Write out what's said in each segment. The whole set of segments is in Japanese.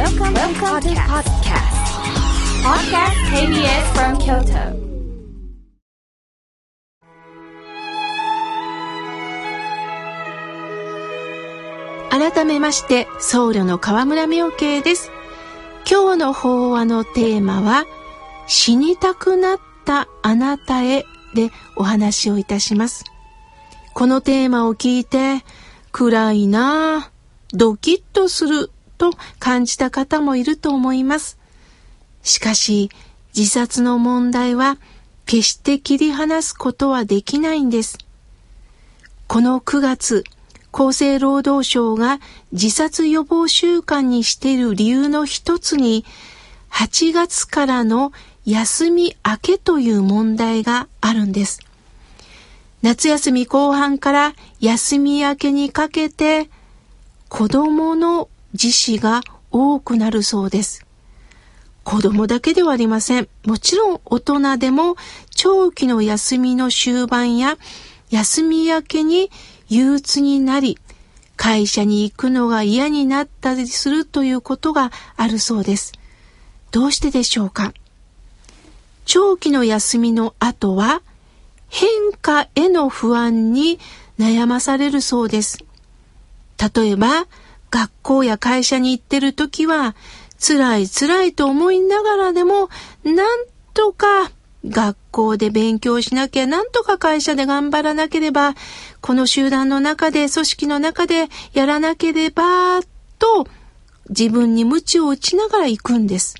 Welcome, Welcome to podcast. Podcast KBS from Kyoto. 改めまして僧侶の河村明慶です今日の法話のテーマは死にたくなったあなたへでお話をいたしますこのテーマを聞いて暗いなドキッとすると感じた方もいると思いますしかし自殺の問題は決して切り離すことはできないんですこの9月厚生労働省が自殺予防週間にしている理由の一つに、8月からの休み明けという問題があるんです。夏休み後半から休み明けにかけて、子供の自死が多くなるそうです。子供だけではありません。もちろん大人でも長期の休みの終盤や休み明けに憂鬱になり、会社に行くのが嫌になったりするということがあるそうです。どうしてでしょうか？長期の休みの後は変化への不安に悩まされるそうです。例えば、学校や会社に行ってる時は、辛い辛いと思いながらでも、なんとか学校で勉強しなきゃ、なんとか会社で頑張らなければ、この集団の中で、組織の中でやらなければ、と自分に鞭を打ちながら行くんです。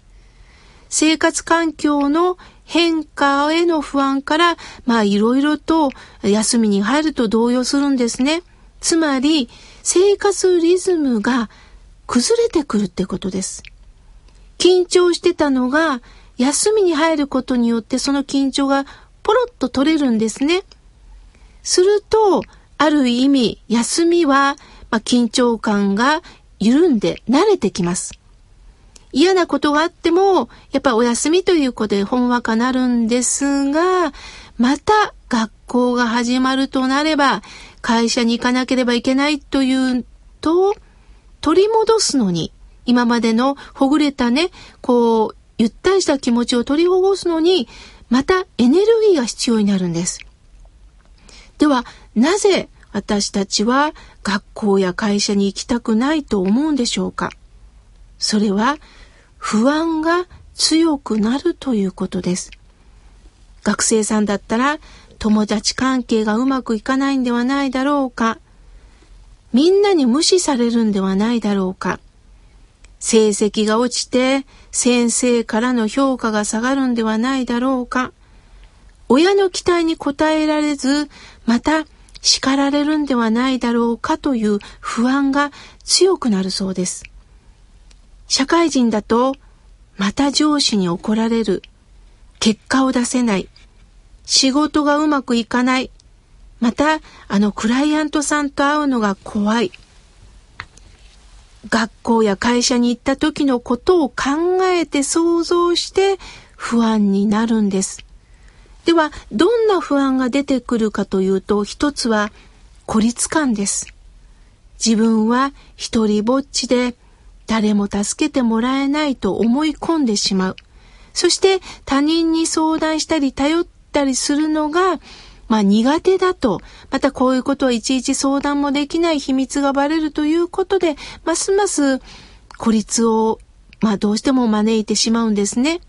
生活環境の変化への不安から、まあいろいろと休みに入ると動揺するんですね。つまり、生活リズムが崩れてくるってことです。緊張してたのが、休みに入ることによってその緊張がポロッと取れるんですね。すると、ある意味、休みは、まあ、緊張感が緩んで慣れてきます。嫌なことがあっても、やっぱお休みということでほんわかなるんですが、また学校が始まるとなれば、会社に行かなければいけないというと、取り戻すのに、今までのほぐれたね、こう、ゆったりした気持ちを取りほぐすのに、またエネルギーが必要になるんです。では、なぜ私たちは学校や会社に行きたくないと思うんでしょうか？それは不安が強くなるということです。学生さんだったら友達関係がうまくいかないんではないだろうかみんなに無視されるんではないだろうか成績が落ちて先生からの評価が下がるんではないだろうか。親の期待に応えられず、また叱られるんではないだろうかという不安が強くなるそうです。社会人だと、また上司に怒られる、結果を出せない、仕事がうまくいかない、またあのクライアントさんと会うのが怖い、学校や会社に行った時のことを考えて想像して不安になるんです。では、どんな不安が出てくるかというと、一つは孤立感です。自分は一人ぼっちで誰も助けてもらえないと思い込んでしまう。そして他人に相談したり頼っったりするのがまあ苦手だと、またこういうことはいちいち相談もできない秘密がバレるということで、ますます孤立を、まあどうしても招いてしまうんですね。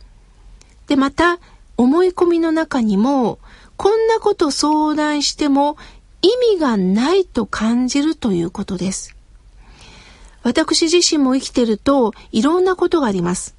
で、また思い込みの中にも、こんなこと相談しても意味がないと感じるということです。私自身も生きてるといろんなことがあります。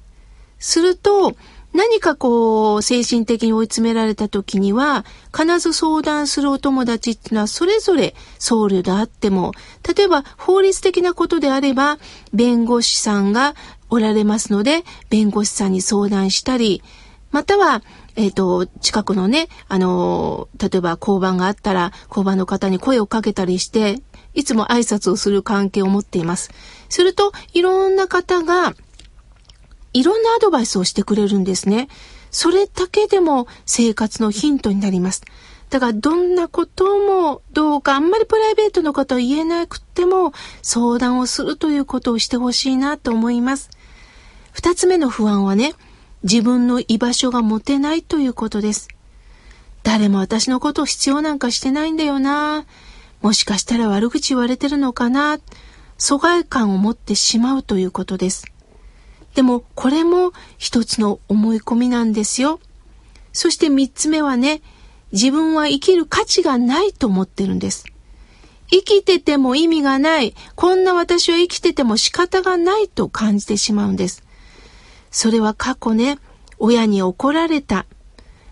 すると、何かこう、精神的に追い詰められた時には、必ず相談するお友達っていうのはそれぞれ僧侶であっても、例えば法律的なことであれば、弁護士さんがおられますので、弁護士さんに相談したり、または、えっ、ー、と、近くのね、あの、例えば交番があったら、交番の方に声をかけたりして、いつも挨拶をする関係を持っています。すると、いろんな方が、いろんなアドバイスをしてくれるんですね。それだけでも生活のヒントになります。だからどんなこともどうかあんまりプライベートのことを言えなくても相談をするということをしてほしいなと思います。二つ目の不安はね、自分の居場所が持てないということです。誰も私のことを必要なんかしてないんだよな。もしかしたら悪口言われてるのかな。疎外感を持ってしまうということです。でもこれも一つの思い込みなんですよ。そして三つ目はね、自分は生きる価値がないと思ってるんです。生きてても意味がない。こんな私は生きてても仕方がないと感じてしまうんです。それは過去ね、親に怒られた。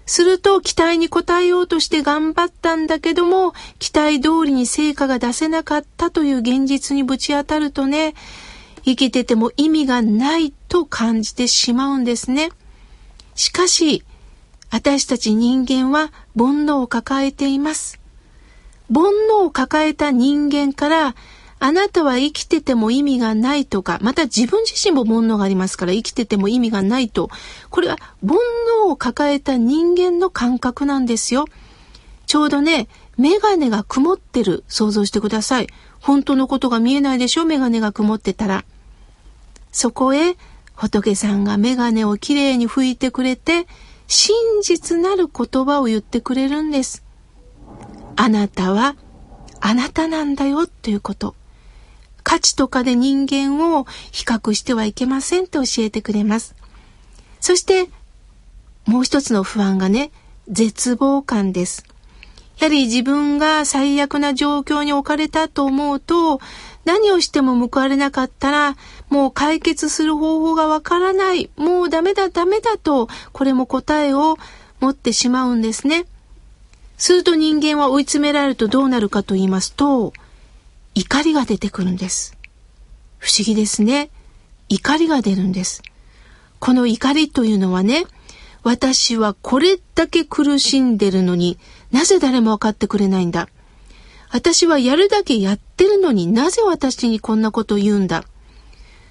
すると期待に応えようとして頑張ったんだけども、期待通りに成果が出せなかったという現実にぶち当たるとね、生きてても意味がないと感じてしまうんですね。しかし、私たち人間は煩悩を抱えています。煩悩を抱えた人間から、あなたは生きてても意味がないとか、また自分自身も煩悩がありますから生きてても意味がないと。これは煩悩を抱えた人間の感覚なんですよ。ちょうどね、メガネが曇ってる想像してください。本当のことが見えないでしょメガネが曇ってたら。そこへ仏さんがメガネをきれいに拭いてくれて、真実なる言葉を言ってくれるんです。あなたはあなたなんだよということ。価値とかで人間を比較してはいけませんと教えてくれます。そして、もう一つの不安がね、絶望感です。やはり自分が最悪な状況に置かれたと思うと、何をしても報われなかったら、もう解決する方法がわからない、もうダメだダメだと、これも答えを持ってしまうんですね。すると人間は追い詰められるとどうなるかと言いますと、怒りが出てくるんです。不思議ですね。怒りが出るんです。この怒りというのはね、私はこれだけ苦しんでるのになぜ誰も分かってくれないんだ？私はやるだけやってるのになぜ私にこんなこと言うんだ？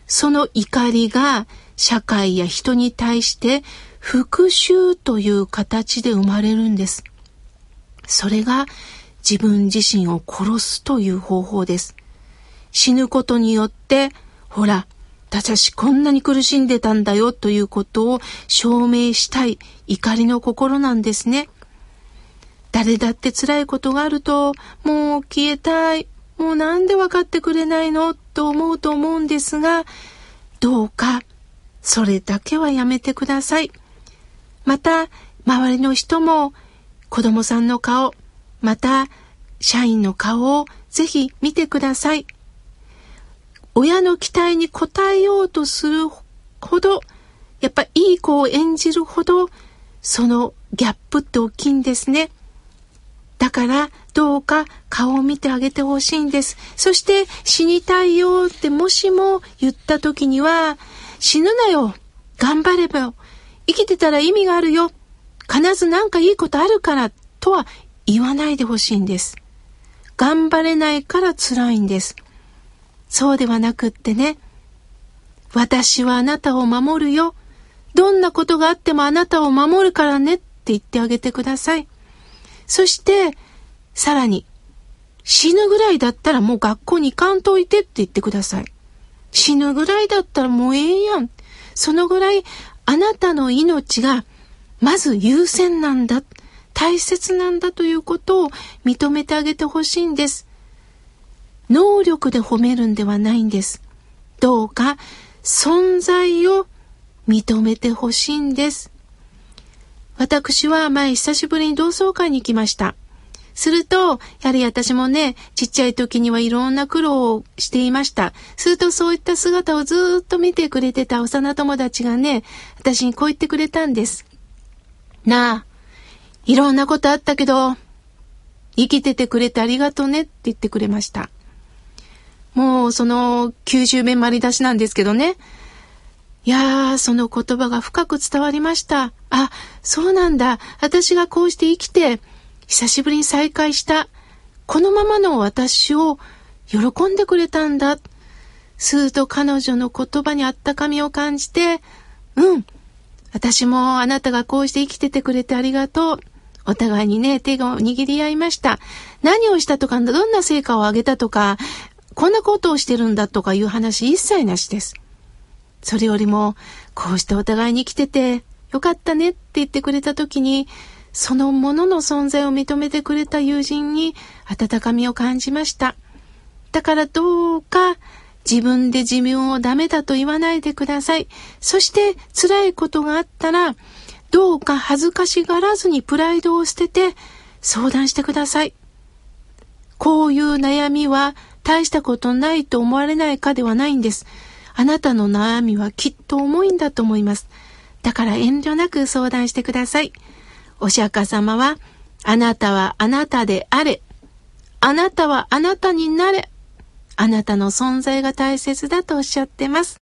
その怒りが社会や人に対して復讐という形で生まれるんです。それが自分自身を殺すという方法です。死ぬことによって、ほら、私こんなに苦しんでたんだよということを証明したい怒りの心なんですね。誰だって辛いことがあると、もう消えたい。もうなんで分かってくれないのと思うと思うんですが、どうか、それだけはやめてください。また、周りの人も、子供さんの顔、また、社員の顔をぜひ見てください。親の期待に応えようとするほど、やっぱいい子を演じるほど、そのギャップって大きいんですね。だからどうか顔を見てあげてほしいんです。そして死にたいよってもしも言った時には死ぬなよ。頑張れば。生きてたら意味があるよ。必ず何かいいことあるからとは言わないでほしいんです。頑張れないから辛いんです。そうではなくってね。私はあなたを守るよ。どんなことがあってもあなたを守るからねって言ってあげてください。そして、さらに、死ぬぐらいだったらもう学校に行かんといてって言ってください。死ぬぐらいだったらもうええやん。そのぐらいあなたの命がまず優先なんだ。大切なんだということを認めてあげてほしいんです。能力で褒めるんではないんです。どうか存在を認めてほしいんです。私は前久しぶりに同窓会に行きました。すると、やはり私もね、ちっちゃい時にはいろんな苦労をしていました。するとそういった姿をずっと見てくれてた幼友達がね、私にこう言ってくれたんです。なあ、いろんなことあったけど、生きててくれてありがとうねって言ってくれました。もうその90面丸出しなんですけどね。いやー、その言葉が深く伝わりました。あ、そうなんだ。私がこうして生きて、久しぶりに再会した。このままの私を喜んでくれたんだ。すーと彼女の言葉にあったかみを感じて、うん。私もあなたがこうして生きててくれてありがとう。お互いにね、手が握り合いました。何をしたとか、どんな成果を上げたとか、こんなことをしてるんだとかいう話一切なしです。それよりも、こうしてお互いに来てて、よかったねって言ってくれた時に、そのものの存在を認めてくれた友人に温かみを感じました。だからどうか自分で自分をダメだと言わないでください。そして辛いことがあったら、どうか恥ずかしがらずにプライドを捨てて相談してください。こういう悩みは大したことないと思われないかではないんです。あなたの悩みはきっと重いんだと思います。だから遠慮なく相談してください。お釈迦様は、あなたはあなたであれ。あなたはあなたになれ。あなたの存在が大切だとおっしゃってます。